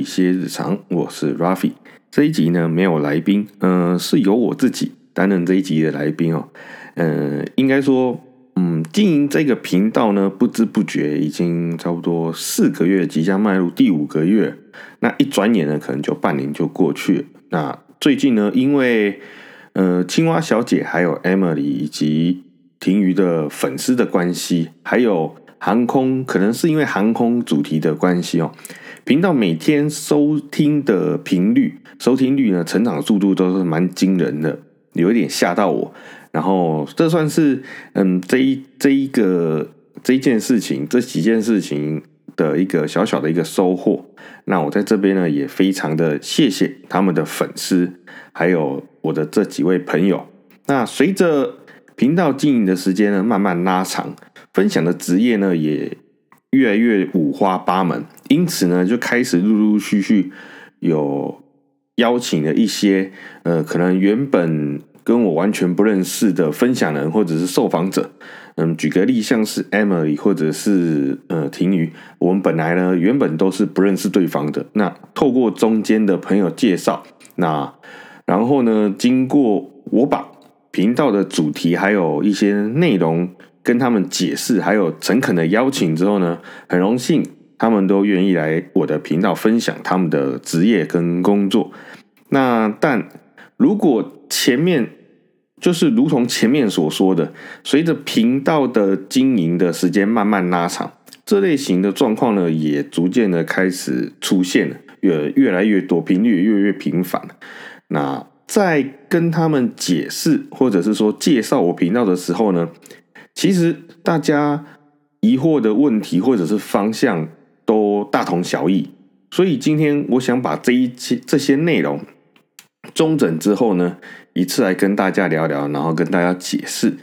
一些日常，我是 Rafi。这一集呢没有来宾，嗯、是由我自己担任这一集的来宾哦。嗯、应该说，嗯，经营这个频道呢，不知不觉已经差不多四个月，即将迈入第五个月。那一转眼呢，可能就半年就过去。那最近呢，因为呃，青蛙小姐还有 Emily 以及婷瑜的粉丝的关系，还有航空，可能是因为航空主题的关系哦，频道每天收听的频率、收听率呢，成长速度都是蛮惊人的，有一点吓到我。然后这算是嗯，这一这一个这一件事情，这几件事情的一个小小的一个收获。那我在这边呢，也非常的谢谢他们的粉丝，还有我的这几位朋友。那随着频道经营的时间呢慢慢拉长，分享的职业呢也越来越五花八门，因此呢就开始陆陆续续有邀请了一些呃，可能原本跟我完全不认识的分享人或者是受访者。嗯，举个例，像是 Emily 或者是呃婷瑜，我们本来呢原本都是不认识对方的。那透过中间的朋友介绍，那然后呢，经过我把频道的主题还有一些内容跟他们解释，还有诚恳的邀请之后呢，很荣幸他们都愿意来我的频道分享他们的职业跟工作。那但如果前面就是如同前面所说的，随着频道的经营的时间慢慢拉长，这类型的状况呢，也逐渐的开始出现了，越越来越多，频率越来越频繁。那在跟他们解释或者是说介绍我频道的时候呢，其实大家疑惑的问题或者是方向都大同小异。所以今天我想把这一期这些内容中整之后呢，一次来跟大家聊聊，然后跟大家解释。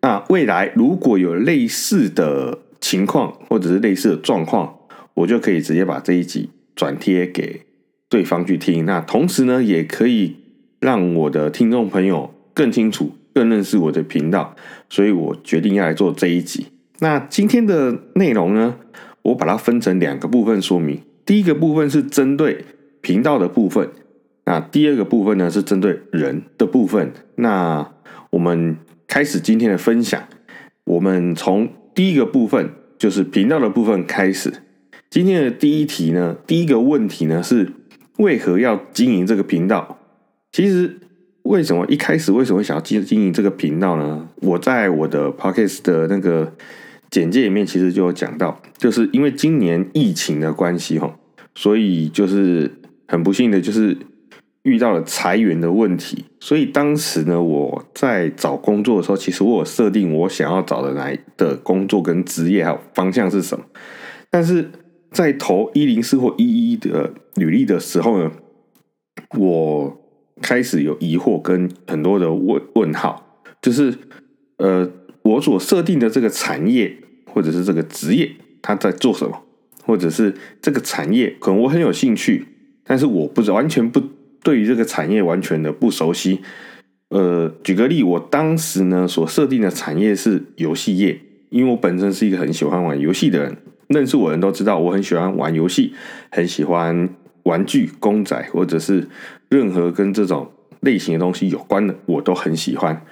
那未来如果有类似的情况或者是类似的状况，我就可以直接把这一集转贴给对方去听。那同时呢，也可以让我的听众朋友更清楚、更认识我的频道。所以我决定要来做这一集。那今天的内容呢，我把它分成两个部分说明。第一个部分是针对频道的部分。那第二个部分呢，是针对人的部分。那我们开始今天的分享。我们从第一个部分，就是频道的部分开始。今天的第一题呢，第一个问题呢是为何要经营这个频道？其实为什么一开始为什么想要经经营这个频道呢？我在我的 podcast 的那个简介里面其实就有讲到，就是因为今年疫情的关系哈，所以就是很不幸的就是。遇到了裁员的问题，所以当时呢，我在找工作的时候，其实我有设定我想要找的来的工作跟职业还有方向是什么。但是在投一零四或一一的履历的时候呢，我开始有疑惑跟很多的问问号，就是呃，我所设定的这个产业或者是这个职业，它在做什么，或者是这个产业可能我很有兴趣，但是我不是完全不。对于这个产业完全的不熟悉，呃，举个例，我当时呢所设定的产业是游戏业，因为我本身是一个很喜欢玩游戏的人，认识我的人都知道我很喜欢玩游戏，很喜欢玩具、公仔或者是任何跟这种类型的东西有关的，我都很喜欢。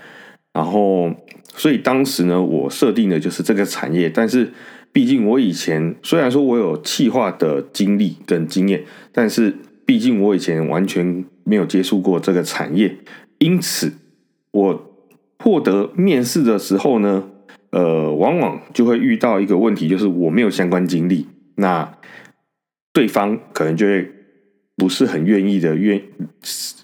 然后，所以当时呢，我设定的就是这个产业，但是毕竟我以前虽然说我有企划的经历跟经验，但是。毕竟我以前完全没有接触过这个产业，因此我获得面试的时候呢，呃，往往就会遇到一个问题，就是我没有相关经历，那对方可能就会不是很愿意的愿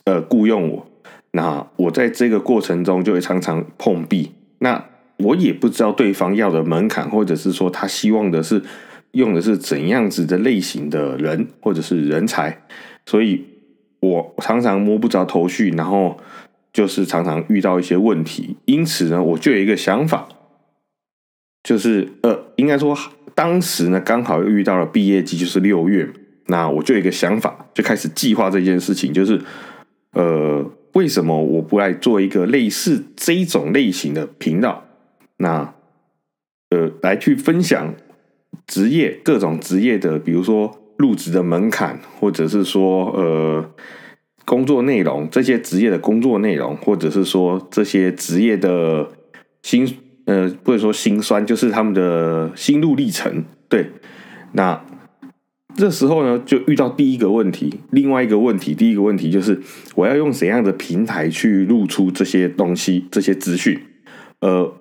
呃雇佣我，那我在这个过程中就会常常碰壁，那我也不知道对方要的门槛，或者是说他希望的是用的是怎样子的类型的人或者是人才。所以，我常常摸不着头绪，然后就是常常遇到一些问题。因此呢，我就有一个想法，就是呃，应该说当时呢，刚好又遇到了毕业季，就是六月。那我就有一个想法，就开始计划这件事情，就是呃，为什么我不来做一个类似这种类型的频道？那呃，来去分享职业各种职业的，比如说。入职的门槛，或者是说呃工作内容，这些职业的工作内容，或者是说这些职业的辛呃不能说辛酸，就是他们的心路历程。对，那这时候呢，就遇到第一个问题，另外一个问题，第一个问题就是我要用怎样的平台去露出这些东西，这些资讯，呃。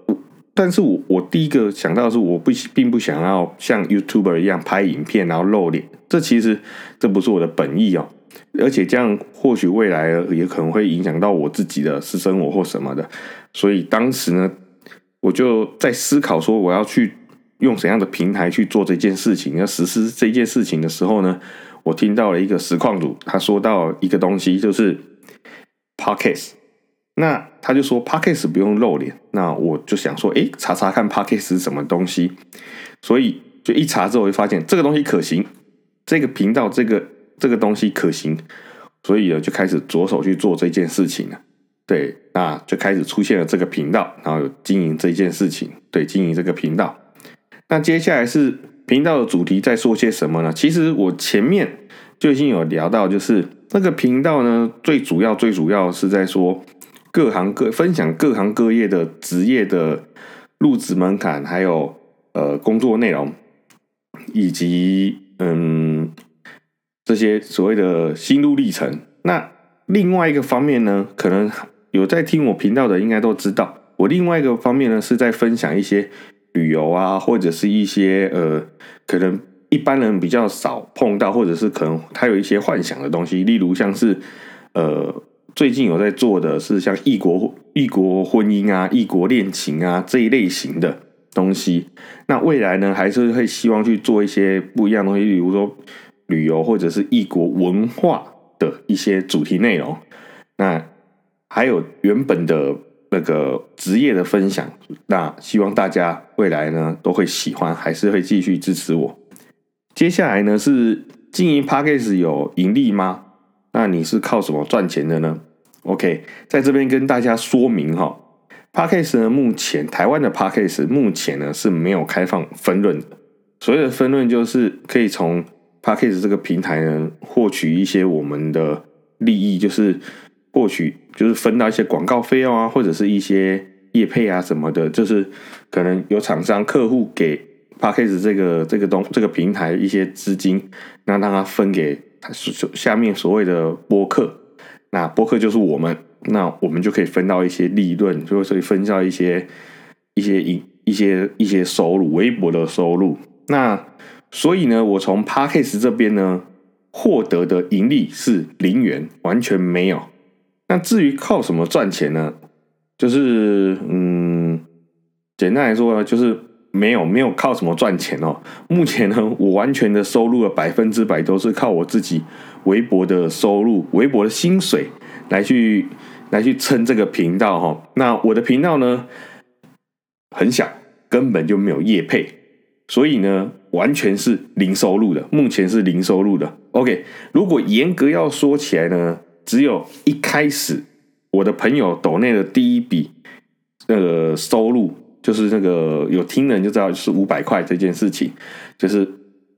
但是我我第一个想到的是，我不并不想要像 YouTuber 一样拍影片然后露脸，这其实这不是我的本意哦。而且这样或许未来也可能会影响到我自己的私生活或什么的。所以当时呢，我就在思考说，我要去用怎样的平台去做这件事情，要实施这件事情的时候呢，我听到了一个实况组，他说到一个东西，就是 Podcast。那他就说 p a c k e s 不用露脸，那我就想说，哎，查查看 p a c k e s 是什么东西，所以就一查之后，就发现这个东西可行，这个频道这个这个东西可行，所以呢就开始着手去做这件事情了。对，那就开始出现了这个频道，然后经营这件事情，对，经营这个频道。那接下来是频道的主题在说些什么呢？其实我前面就已经有聊到，就是那个频道呢，最主要最主要是在说。各行各分享各行各业的职业的入职门槛，还有呃工作内容，以及嗯这些所谓的心路历程。那另外一个方面呢，可能有在听我频道的应该都知道，我另外一个方面呢是在分享一些旅游啊，或者是一些呃可能一般人比较少碰到，或者是可能他有一些幻想的东西，例如像是呃。最近有在做的是像异国异国婚姻啊、异国恋情啊这一类型的东西。那未来呢，还是会希望去做一些不一样的东西，比如说旅游或者是异国文化的一些主题内容。那还有原本的那个职业的分享。那希望大家未来呢都会喜欢，还是会继续支持我。接下来呢是经营 p a c k a g e 有盈利吗？那你是靠什么赚钱的呢？OK，在这边跟大家说明哈，Parkes 呢，目前台湾的 Parkes 目前呢是没有开放分润的。所谓的分润就是可以从 Parkes 这个平台呢获取一些我们的利益，就是获取就是分到一些广告费用啊，或者是一些业配啊什么的，就是可能有厂商客户给 Parkes 这个这个东这个平台一些资金，那让他分给。所下面所谓的播客，那播客就是我们，那我们就可以分到一些利润，就会分到一些一些一一些一些收入，微薄的收入。那所以呢，我从 Parkes 这边呢获得的盈利是零元，完全没有。那至于靠什么赚钱呢？就是嗯，简单来说呢，就是。没有没有靠什么赚钱哦，目前呢，我完全的收入的百分之百都是靠我自己微薄的收入、微薄的薪水来去来去撑这个频道哈。那我的频道呢很小，根本就没有业配，所以呢完全是零收入的，目前是零收入的。OK，如果严格要说起来呢，只有一开始我的朋友抖内的第一笔呃收入。就是那个有听人就知道，就是五百块这件事情，就是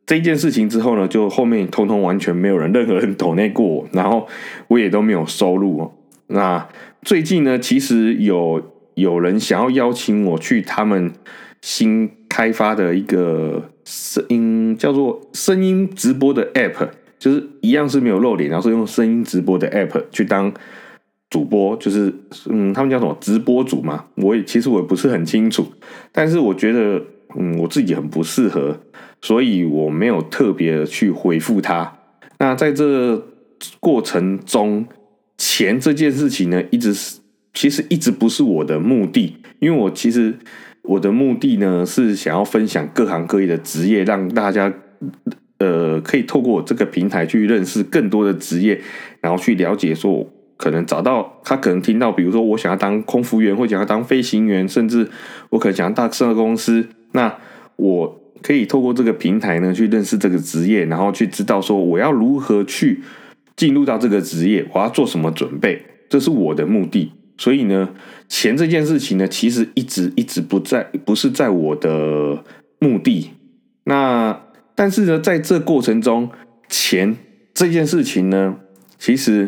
这件事情之后呢，就后面通通完全没有人任何人抖内过我，然后我也都没有收入哦。那最近呢，其实有有人想要邀请我去他们新开发的一个声音叫做声音直播的 app，就是一样是没有露脸，然后是用声音直播的 app 去当。主播就是，嗯，他们叫什么直播主嘛？我也其实我也不是很清楚，但是我觉得，嗯，我自己很不适合，所以我没有特别去回复他。那在这过程中，钱这件事情呢，一直是其实一直不是我的目的，因为我其实我的目的呢是想要分享各行各业的职业，让大家呃可以透过这个平台去认识更多的职业，然后去了解说。可能找到他，可能听到，比如说我想要当空服员，或想要当飞行员，甚至我可能想要大设公司，那我可以透过这个平台呢，去认识这个职业，然后去知道说我要如何去进入到这个职业，我要做什么准备，这是我的目的。所以呢，钱这件事情呢，其实一直一直不在，不是在我的目的。那但是呢，在这过程中，钱这件事情呢，其实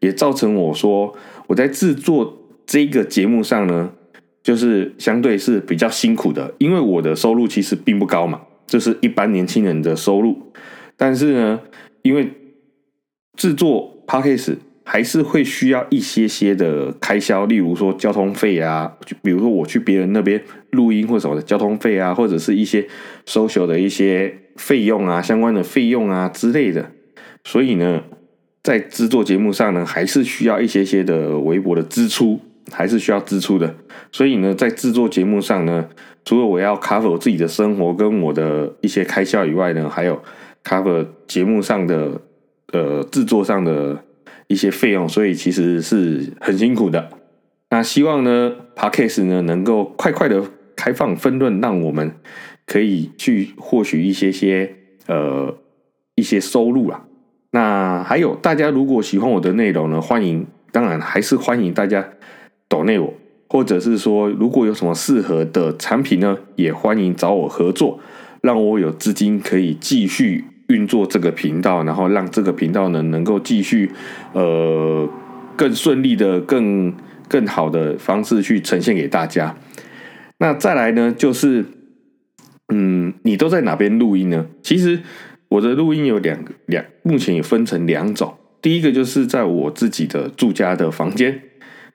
也造成我说我在制作这个节目上呢，就是相对是比较辛苦的，因为我的收入其实并不高嘛，就是一般年轻人的收入。但是呢，因为制作 podcast 还是会需要一些些的开销，例如说交通费啊，就比如说我去别人那边录音或什么的交通费啊，或者是一些 social 的一些费用啊，相关的费用啊之类的。所以呢，在制作节目上呢，还是需要一些些的微薄的支出，还是需要支出的。所以呢，在制作节目上呢，除了我要 cover 我自己的生活跟我的一些开销以外呢，还有 cover 节目上的呃制作上的。一些费用，所以其实是很辛苦的。那希望呢，Parkcase 呢能够快快的开放分论，让我们可以去获取一些些呃一些收入啊。那还有大家如果喜欢我的内容呢，欢迎，当然还是欢迎大家抖内我，或者是说如果有什么适合的产品呢，也欢迎找我合作，让我有资金可以继续。运作这个频道，然后让这个频道呢能够继续，呃，更顺利的、更更好的方式去呈现给大家。那再来呢，就是，嗯，你都在哪边录音呢？其实我的录音有两两，目前也分成两种。第一个就是在我自己的住家的房间，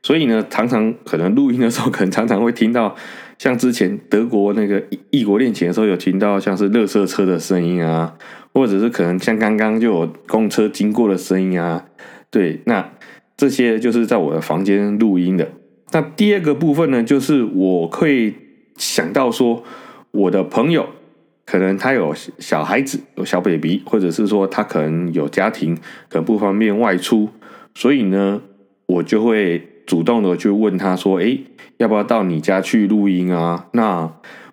所以呢，常常可能录音的时候，可能常常会听到。像之前德国那个异国恋情的时候，有听到像是热色车的声音啊，或者是可能像刚刚就有公车经过的声音啊，对，那这些就是在我的房间录音的。那第二个部分呢，就是我会想到说，我的朋友可能他有小孩子，有小 baby，或者是说他可能有家庭，可能不方便外出，所以呢，我就会。主动的去问他说：“哎，要不要到你家去录音啊？”那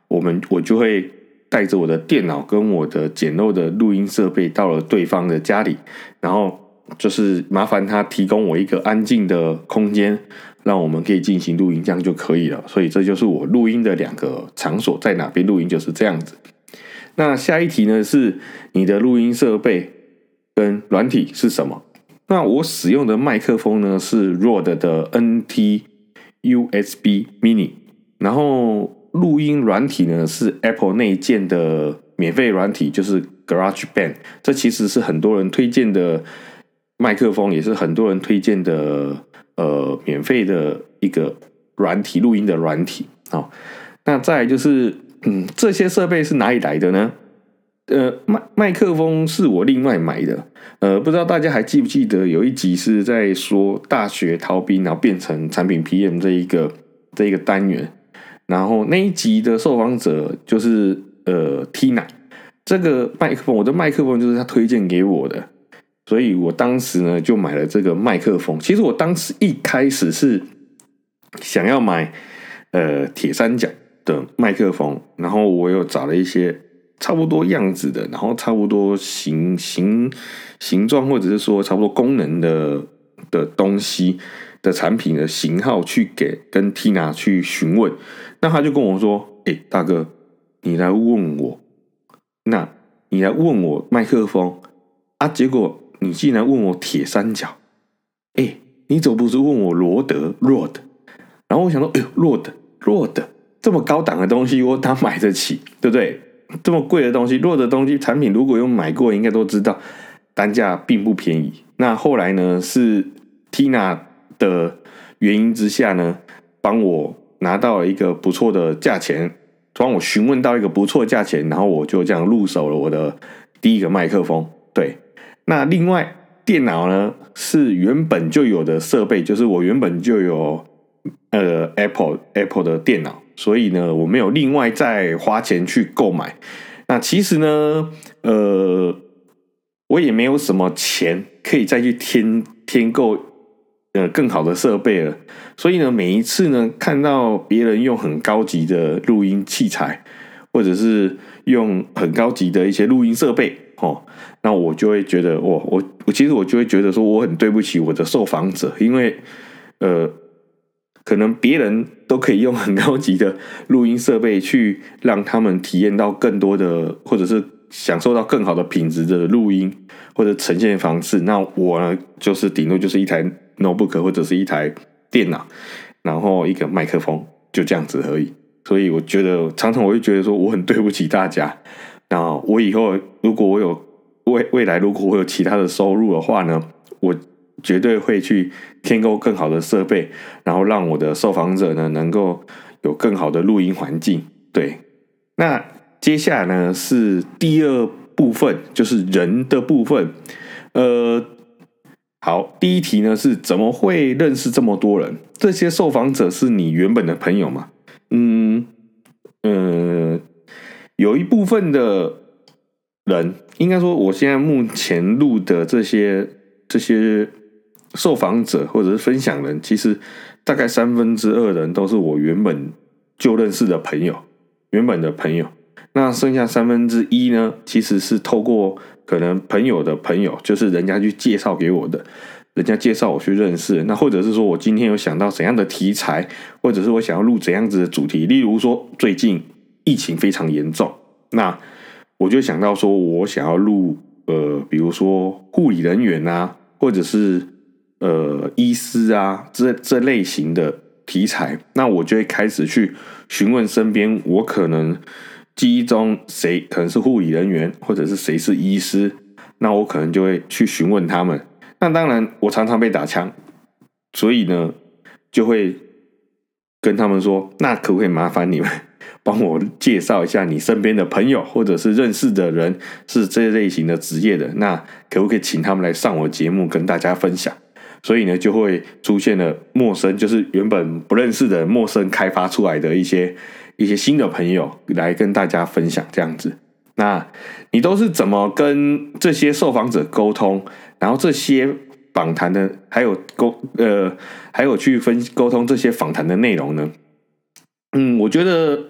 我们我就会带着我的电脑跟我的简陋的录音设备到了对方的家里，然后就是麻烦他提供我一个安静的空间，让我们可以进行录音，这样就可以了。所以这就是我录音的两个场所，在哪边录音就是这样子。那下一题呢？是你的录音设备跟软体是什么？那我使用的麦克风呢是 ROD 的 NT USB Mini，然后录音软体呢是 Apple 内建的免费软体，就是 GarageBand。这其实是很多人推荐的麦克风，也是很多人推荐的呃免费的一个软体录音的软体。好，那再就是，嗯，这些设备是哪里来的呢？呃，麦麦克风是我另外买的。呃，不知道大家还记不记得有一集是在说大学逃兵，然后变成产品 PM 这一个这一个单元。然后那一集的受访者就是呃 Tina，这个麦克风，我的麦克风就是他推荐给我的，所以我当时呢就买了这个麦克风。其实我当时一开始是想要买呃铁三角的麦克风，然后我又找了一些。差不多样子的，然后差不多形形形状，或者是说差不多功能的的东西的产品的型号，去给跟 Tina 去询问。那他就跟我说：“哎，大哥，你来问我，那你来问我麦克风啊？结果你竟然问我铁三角，哎，你怎么不是问我罗德 Rod？然后我想说，哎呦，Rod Rod 这么高档的东西，我哪买得起？对不对？”这么贵的东西，弱的东西产品，如果有买过，应该都知道单价并不便宜。那后来呢，是 Tina 的原因之下呢，帮我拿到了一个不错的价钱，帮我询问到一个不错价钱，然后我就这样入手了我的第一个麦克风。对，那另外电脑呢，是原本就有的设备，就是我原本就有呃 Apple Apple 的电脑。所以呢，我没有另外再花钱去购买。那其实呢，呃，我也没有什么钱可以再去添添购呃更好的设备了。所以呢，每一次呢，看到别人用很高级的录音器材，或者是用很高级的一些录音设备，哦，那我就会觉得，我我我其实我就会觉得说，我很对不起我的受访者，因为呃。可能别人都可以用很高级的录音设备去让他们体验到更多的，或者是享受到更好的品质的录音或者呈现方式。那我呢，就是顶多就是一台 notebook 或者是一台电脑，然后一个麦克风，就这样子而已。所以我觉得常常我会觉得说我很对不起大家。那我以后如果我有未未来如果我有其他的收入的话呢，我绝对会去添购更好的设备，然后让我的受访者呢能够有更好的录音环境。对，那接下来呢是第二部分，就是人的部分。呃，好，第一题呢是怎么会认识这么多人？这些受访者是你原本的朋友吗？嗯呃，有一部分的人，应该说，我现在目前录的这些这些受访者或者是分享人，其实大概三分之二人都是我原本就认识的朋友，原本的朋友。那剩下三分之一呢，其实是透过可能朋友的朋友，就是人家去介绍给我的。人家介绍我去认识，那或者是说我今天有想到怎样的题材，或者是我想要录怎样子的主题，例如说最近疫情非常严重，那我就想到说我想要录呃，比如说护理人员啊，或者是呃医师啊这这类型的题材，那我就会开始去询问身边我可能记忆中谁可能是护理人员，或者是谁是医师，那我可能就会去询问他们。那当然，我常常被打枪，所以呢，就会跟他们说：“那可不可以麻烦你们帮我介绍一下你身边的朋友，或者是认识的人是这类型的职业的？那可不可以请他们来上我节目，跟大家分享？”所以呢，就会出现了陌生，就是原本不认识的陌生开发出来的一些一些新的朋友来跟大家分享这样子。那你都是怎么跟这些受访者沟通？然后这些访谈的还有沟呃，还有去分沟通这些访谈的内容呢？嗯，我觉得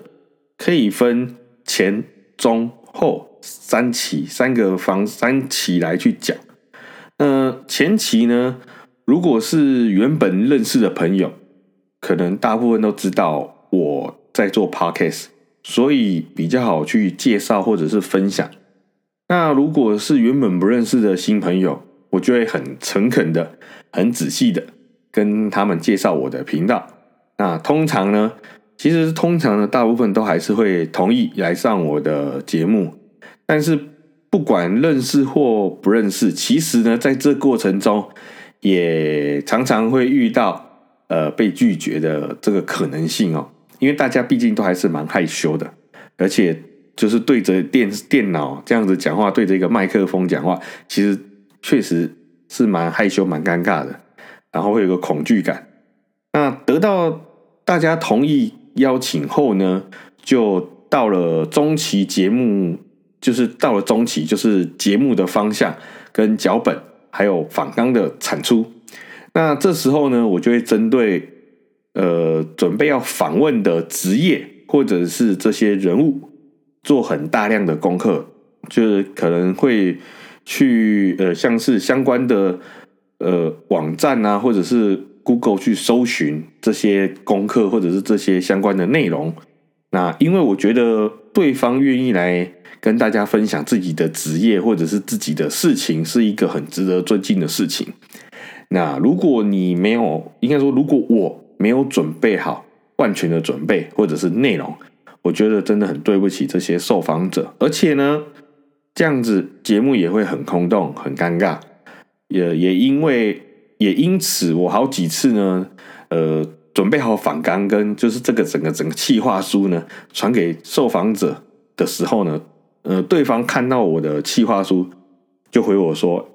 可以分前、中、后三期三个方三期来去讲。呃，前期呢，如果是原本认识的朋友，可能大部分都知道我在做 podcast，所以比较好去介绍或者是分享。那如果是原本不认识的新朋友，我就会很诚恳的、很仔细的跟他们介绍我的频道。那通常呢，其实通常呢，大部分都还是会同意来上我的节目。但是不管认识或不认识，其实呢，在这过程中也常常会遇到呃被拒绝的这个可能性哦。因为大家毕竟都还是蛮害羞的，而且就是对着电电脑这样子讲话，对着一个麦克风讲话，其实。确实是蛮害羞、蛮尴尬的，然后会有个恐惧感。那得到大家同意邀请后呢，就到了中期节目，就是到了中期，就是节目的方向、跟脚本，还有访纲的产出。那这时候呢，我就会针对呃准备要访问的职业或者是这些人物，做很大量的功课，就是可能会。去呃，像是相关的呃网站啊，或者是 Google 去搜寻这些功课，或者是这些相关的内容。那因为我觉得对方愿意来跟大家分享自己的职业或者是自己的事情，是一个很值得尊敬的事情。那如果你没有，应该说如果我没有准备好万全的准备或者是内容，我觉得真的很对不起这些受访者，而且呢。这样子节目也会很空洞、很尴尬，也也因为也因此，我好几次呢，呃，准备好反纲跟就是这个整个整个企划书呢，传给受访者的时候呢，呃，对方看到我的企划书，就回我说：“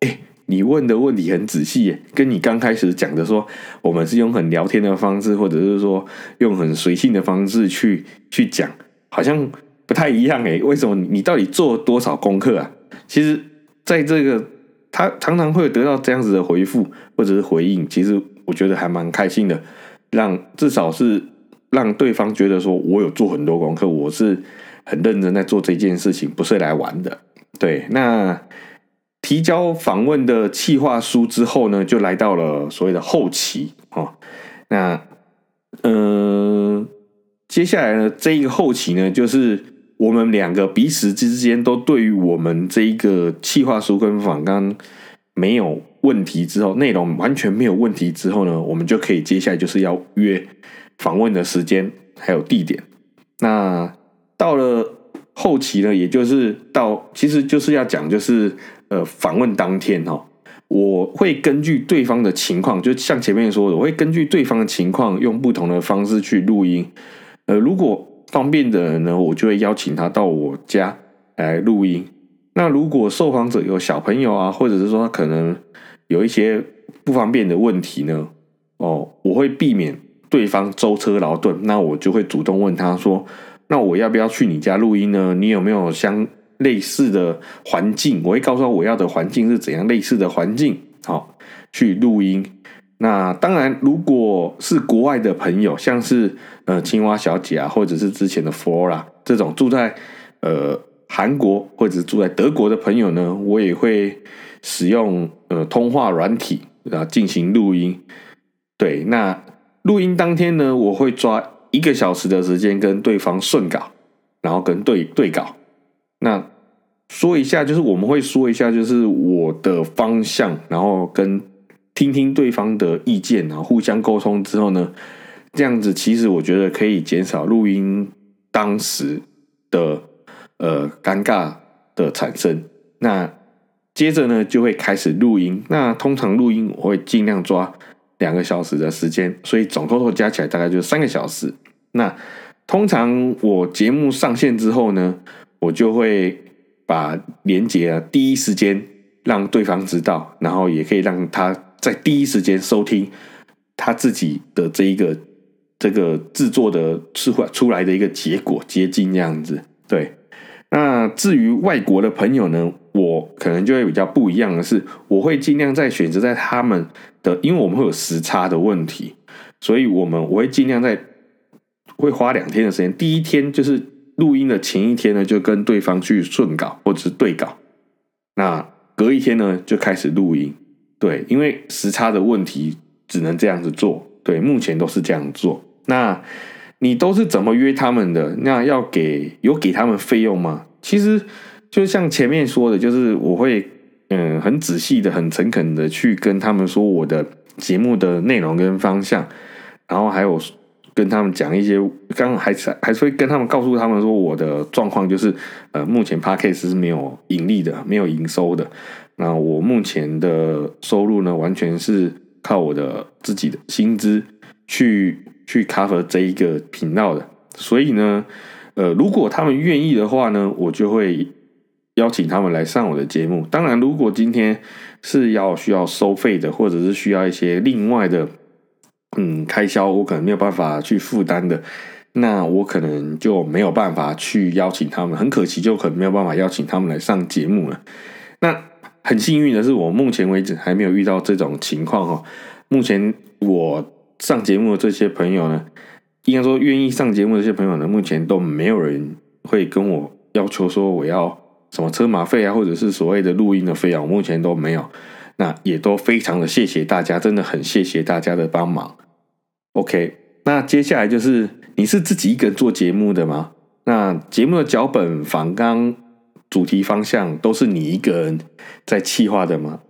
哎，你问的问题很仔细，跟你刚开始讲的说，我们是用很聊天的方式，或者是说用很随性的方式去去讲，好像。”不太一样诶，为什么你到底做多少功课啊？其实，在这个他常常会得到这样子的回复或者是回应，其实我觉得还蛮开心的，让至少是让对方觉得说我有做很多功课，我是很认真在做这件事情，不是来玩的。对，那提交访问的企划书之后呢，就来到了所谓的后期哦。那嗯，接下来呢，这一个后期呢，就是。我们两个彼此之间都对于我们这一个企划书跟访纲没有问题之后，内容完全没有问题之后呢，我们就可以接下来就是要约访问的时间还有地点。那到了后期呢，也就是到其实就是要讲就是呃访问当天哦，我会根据对方的情况，就像前面说的，我会根据对方的情况用不同的方式去录音。呃，如果方便的人呢，我就会邀请他到我家来录音。那如果受访者有小朋友啊，或者是说他可能有一些不方便的问题呢，哦，我会避免对方舟车劳顿，那我就会主动问他说：“那我要不要去你家录音呢？你有没有相类似的环境？我会告诉他我要的环境是怎样类似的环境，好去录音。”那当然，如果是国外的朋友，像是呃青蛙小姐啊，或者是之前的 Flora 这种住在呃韩国或者住在德国的朋友呢，我也会使用呃通话软体啊进行录音。对，那录音当天呢，我会抓一个小时的时间跟对方顺稿，然后跟对对稿。那说一下，就是我们会说一下，就是我的方向，然后跟。听听对方的意见，然后互相沟通之后呢，这样子其实我觉得可以减少录音当时的呃尴尬的产生。那接着呢就会开始录音。那通常录音我会尽量抓两个小时的时间，所以总共加起来大概就三个小时。那通常我节目上线之后呢，我就会把连接啊第一时间让对方知道，然后也可以让他。在第一时间收听他自己的这一个这个制作的出出来的一个结果接近这样子，对。那至于外国的朋友呢，我可能就会比较不一样的是，我会尽量在选择在他们的，因为我们会有时差的问题，所以我们我会尽量在会花两天的时间，第一天就是录音的前一天呢，就跟对方去顺稿或者是对稿，那隔一天呢就开始录音。对，因为时差的问题，只能这样子做。对，目前都是这样做。那你都是怎么约他们的？那要给有给他们费用吗？其实就像前面说的，就是我会嗯很仔细的、很诚恳的去跟他们说我的节目的内容跟方向，然后还有跟他们讲一些，刚还是还是会跟他们告诉他们说我的状况就是呃目前 p a c k a g e 是没有盈利的，没有营收的。那我目前的收入呢，完全是靠我的自己的薪资去去 cover 这一个频道的，所以呢，呃，如果他们愿意的话呢，我就会邀请他们来上我的节目。当然，如果今天是要需要收费的，或者是需要一些另外的嗯开销，我可能没有办法去负担的，那我可能就没有办法去邀请他们。很可惜，就可能没有办法邀请他们来上节目了。那。很幸运的是，我目前为止还没有遇到这种情况哈。目前我上节目的这些朋友呢，应该说愿意上节目的这些朋友呢，目前都没有人会跟我要求说我要什么车马费啊，或者是所谓的录音的费用，目前都没有。那也都非常的谢谢大家，真的很谢谢大家的帮忙。OK，那接下来就是你是自己一个人做节目的吗？那节目的脚本反刚。主题方向都是你一个人在企划的吗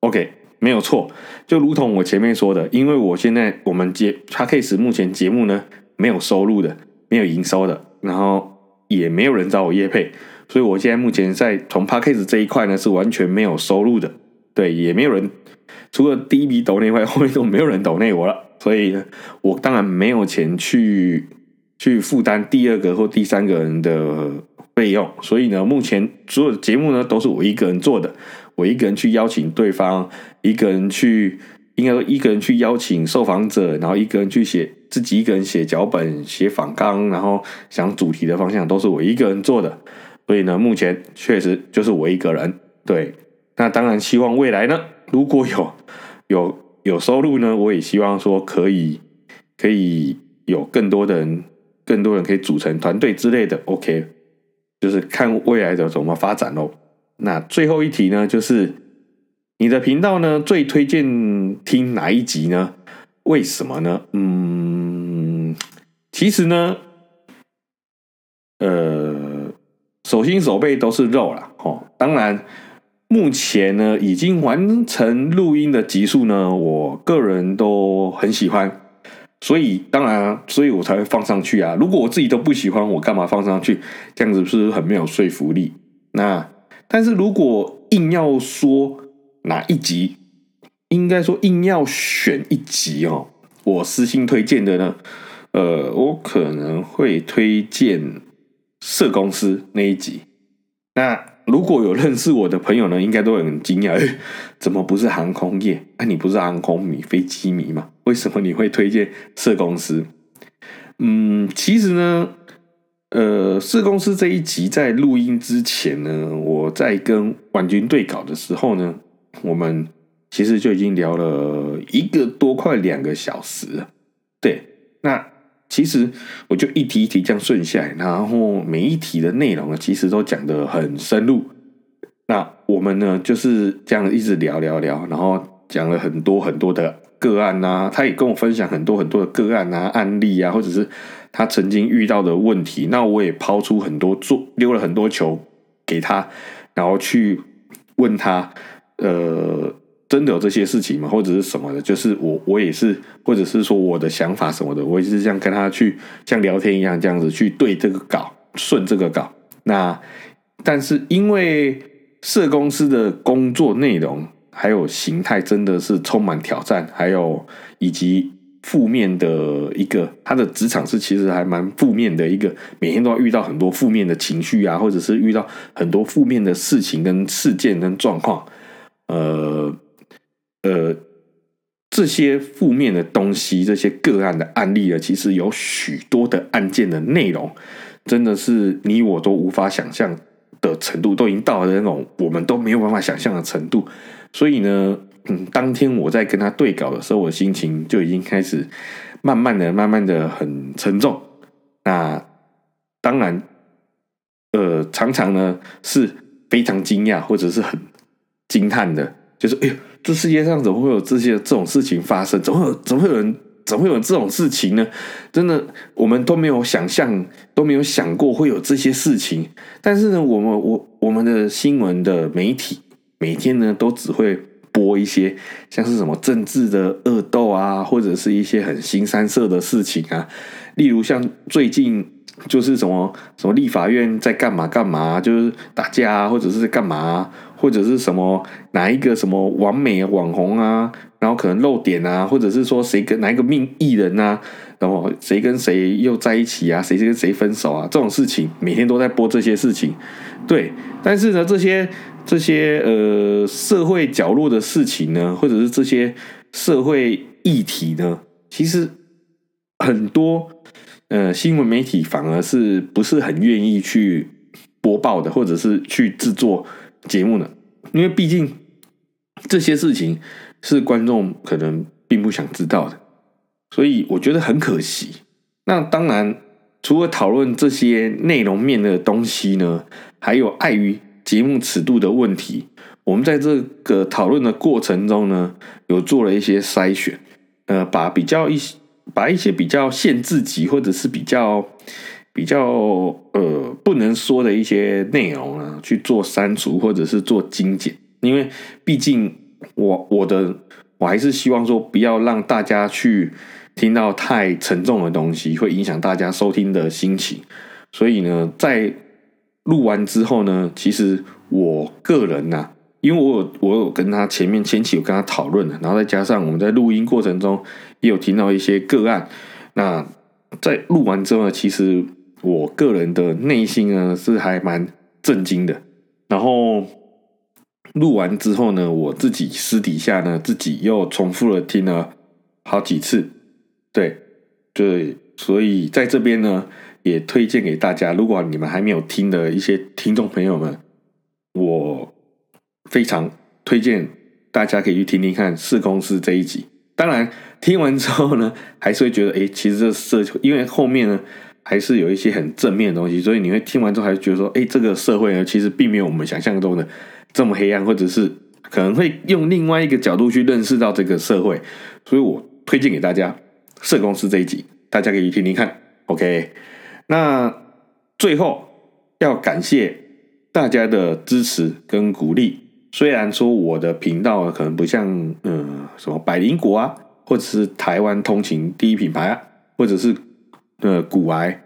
？OK，没有错。就如同我前面说的，因为我现在我们节 p a c a s e 目前节目呢没有收入的，没有营收的，然后也没有人找我业配，所以我现在目前在从 p a c a s e 这一块呢是完全没有收入的。对，也没有人除了第一笔抖内外，后面都没有人抖内我了，所以我当然没有钱去去负担第二个或第三个人的。费用，所以呢，目前所有的节目呢都是我一个人做的，我一个人去邀请对方，一个人去，应该说一个人去邀请受访者，然后一个人去写自己一个人写脚本、写访纲，然后想主题的方向都是我一个人做的，所以呢，目前确实就是我一个人。对，那当然希望未来呢，如果有有有收入呢，我也希望说可以可以有更多的人，更多人可以组成团队之类的。OK。就是看未来的怎么发展喽。那最后一题呢，就是你的频道呢最推荐听哪一集呢？为什么呢？嗯，其实呢，呃，手心手背都是肉了哦。当然，目前呢已经完成录音的集数呢，我个人都很喜欢，所以当然，所以我才会放上去啊。如果我自己都不喜欢，我干嘛放上去？这样子是不是很没有说服力？那但是如果硬要说哪一集，应该说硬要选一集哦，我私信推荐的呢，呃，我可能会推荐社公司那一集。那如果有认识我的朋友呢，应该都很惊讶，怎么不是航空业？那你不是航空迷、飞机迷吗？为什么你会推荐社公司？嗯，其实呢。呃，社公司这一集在录音之前呢，我在跟婉君对稿的时候呢，我们其实就已经聊了一个多快两个小时了。对，那其实我就一题一题这样顺下来，然后每一题的内容呢，其实都讲得很深入。那我们呢就是这样一直聊聊聊，然后讲了很多很多的个案呐，他也跟我分享很多很多的个案啊、案例啊，或者是。他曾经遇到的问题，那我也抛出很多做丢了很多球给他，然后去问他，呃，真的有这些事情吗？或者是什么的？就是我我也是，或者是说我的想法什么的，我也是这样跟他去像聊天一样这样子去对这个稿顺这个稿。那但是因为社公司的工作内容还有形态真的是充满挑战，还有以及。负面的一个，他的职场是其实还蛮负面的一个，每天都要遇到很多负面的情绪啊，或者是遇到很多负面的事情跟事件跟状况，呃呃，这些负面的东西，这些个案的案例呢，其实有许多的案件的内容，真的是你我都无法想象的程度，都已经到了那种我们都没有办法想象的程度，所以呢。嗯，当天我在跟他对稿的时候，我心情就已经开始慢慢的、慢慢的很沉重。那当然，呃，常常呢是非常惊讶或者是很惊叹的，就是哎呦，这世界上怎么会有这些这种事情发生？怎么有怎么会有人怎么会有这种事情呢？真的，我们都没有想象，都没有想过会有这些事情。但是呢，我们我我们的新闻的媒体每天呢都只会。播一些像是什么政治的恶斗啊，或者是一些很新三色的事情啊，例如像最近就是什么什么立法院在干嘛干嘛，就是打架啊，或者是干嘛，或者是什么哪一个什么完美网红啊，然后可能漏点啊，或者是说谁跟哪一个命艺人啊，然后谁跟谁又在一起啊，谁跟谁分手啊，这种事情每天都在播这些事情，对，但是呢这些。这些呃社会角落的事情呢，或者是这些社会议题呢，其实很多呃新闻媒体反而是不是很愿意去播报的，或者是去制作节目呢？因为毕竟这些事情是观众可能并不想知道的，所以我觉得很可惜。那当然，除了讨论这些内容面的东西呢，还有碍于。节目尺度的问题，我们在这个讨论的过程中呢，有做了一些筛选，呃，把比较一些把一些比较限制级或者是比较比较呃不能说的一些内容呢，去做删除或者是做精简，因为毕竟我我的我还是希望说不要让大家去听到太沉重的东西，会影响大家收听的心情，所以呢，在。录完之后呢，其实我个人呐，因为我有我有跟他前面前期有跟他讨论的，然后再加上我们在录音过程中也有听到一些个案，那在录完之后呢，其实我个人的内心呢是还蛮震惊的。然后录完之后呢，我自己私底下呢自己又重复了听了好几次，对对，所以在这边呢。也推荐给大家，如果你们还没有听的一些听众朋友们，我非常推荐大家可以去听听看《四公司》这一集。当然，听完之后呢，还是会觉得，哎，其实这社，因为后面呢还是有一些很正面的东西，所以你会听完之后还是觉得说，哎，这个社会呢其实并没有我们想象中的这么黑暗，或者是可能会用另外一个角度去认识到这个社会。所以我推荐给大家《社公司》这一集，大家可以听听看。OK。那最后要感谢大家的支持跟鼓励。虽然说我的频道可能不像嗯什么百灵果啊，或者是台湾通勤第一品牌啊，或者是呃古癌，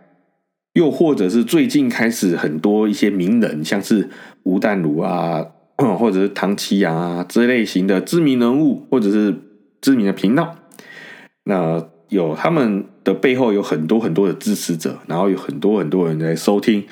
又或者是最近开始很多一些名人，像是吴淡如啊，或者是唐奇阳啊这类型的知名人物，或者是知名的频道，那有他们的背后有很多很多的支持者，然后有很多很多人在收听。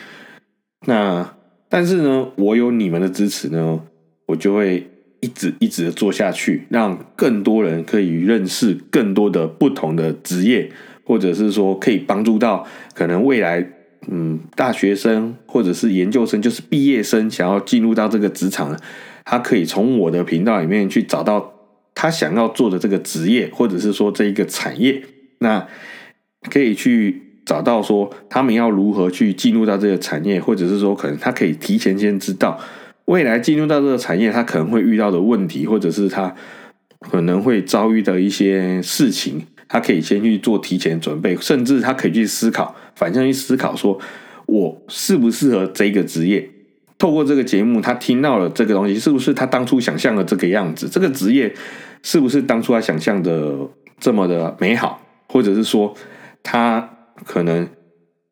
那但是呢，我有你们的支持呢。我就会一直一直的做下去，让更多人可以认识更多的不同的职业，或者是说可以帮助到可能未来嗯大学生或者是研究生，就是毕业生想要进入到这个职场，他可以从我的频道里面去找到他想要做的这个职业，或者是说这一个产业，那可以去找到说他们要如何去进入到这个产业，或者是说可能他可以提前先知道。未来进入到这个产业，他可能会遇到的问题，或者是他可能会遭遇的一些事情，他可以先去做提前准备，甚至他可以去思考，反向去思考，说我适不适合这个职业。透过这个节目，他听到了这个东西，是不是他当初想象的这个样子？这个职业是不是当初他想象的这么的美好？或者是说，他可能？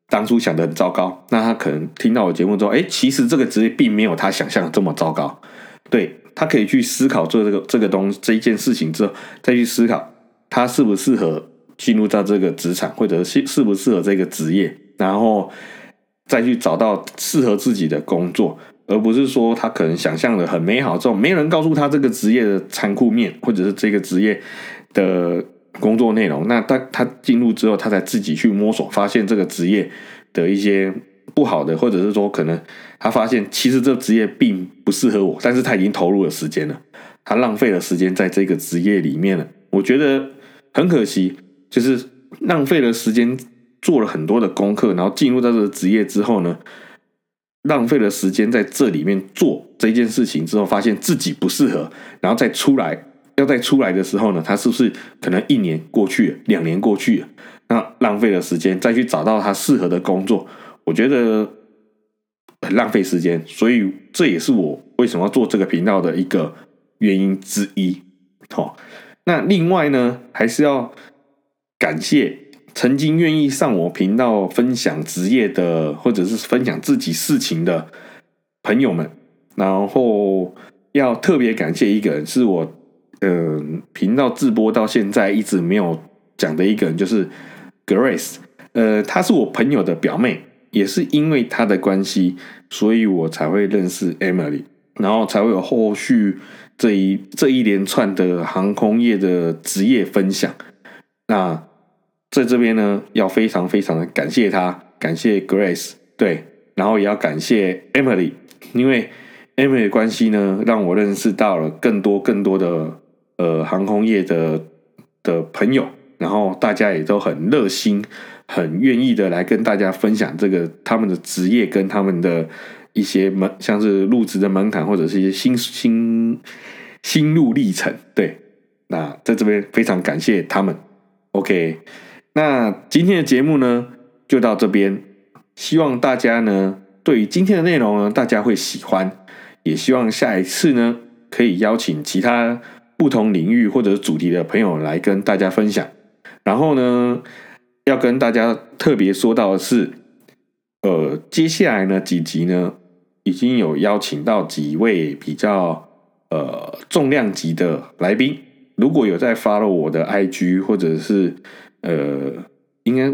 当初想的很糟糕，那他可能听到我节目之后，哎，其实这个职业并没有他想象的这么糟糕。对他可以去思考做这个这个东这一件事情之后，再去思考他适不适合进入到这个职场，或者适适不适合这个职业，然后再去找到适合自己的工作，而不是说他可能想象的很美好，这种没人告诉他这个职业的残酷面，或者是这个职业的。工作内容，那他他进入之后，他才自己去摸索，发现这个职业的一些不好的，或者是说可能他发现其实这职业并不适合我，但是他已经投入了时间了，他浪费了时间在这个职业里面了，我觉得很可惜，就是浪费了时间做了很多的功课，然后进入到这个职业之后呢，浪费了时间在这里面做这件事情之后，发现自己不适合，然后再出来。要再出来的时候呢，他是不是可能一年过去了，两年过去了，那浪费了时间再去找到他适合的工作，我觉得很浪费时间，所以这也是我为什么要做这个频道的一个原因之一。好，那另外呢，还是要感谢曾经愿意上我频道分享职业的，或者是分享自己事情的朋友们，然后要特别感谢一个人，是我。嗯，频道直播到现在一直没有讲的一个人就是 Grace，呃，她是我朋友的表妹，也是因为她的关系，所以我才会认识 Emily，然后才会有后续这一这一连串的航空业的职业分享。那在这边呢，要非常非常的感谢他，感谢 Grace，对，然后也要感谢 Emily，因为 Emily 的关系呢，让我认识到了更多更多的。呃，航空业的的朋友，然后大家也都很热心，很愿意的来跟大家分享这个他们的职业跟他们的一些门，像是入职的门槛或者是一些心心心路历程。对，那在这边非常感谢他们。OK，那今天的节目呢就到这边，希望大家呢对于今天的内容呢大家会喜欢，也希望下一次呢可以邀请其他。不同领域或者主题的朋友来跟大家分享。然后呢，要跟大家特别说到的是，呃，接下来呢几集呢，已经有邀请到几位比较呃重量级的来宾。如果有在 follow 我的 IG 或者是呃，应该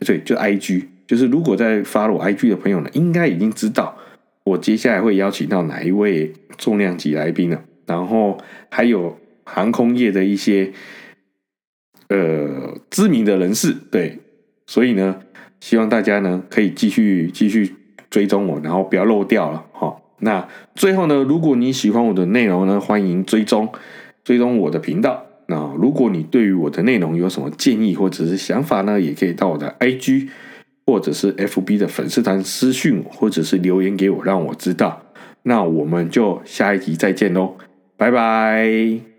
对，就 IG，就是如果在 follow IG 的朋友呢，应该已经知道我接下来会邀请到哪一位重量级来宾了。然后还有航空业的一些呃知名的人士，对，所以呢，希望大家呢可以继续继续追踪我，然后不要漏掉了哈。那最后呢，如果你喜欢我的内容呢，欢迎追踪追踪我的频道。那如果你对于我的内容有什么建议或者是想法呢，也可以到我的 IG 或者是 FB 的粉丝团私讯我，或者是留言给我，让我知道。那我们就下一集再见喽。拜拜。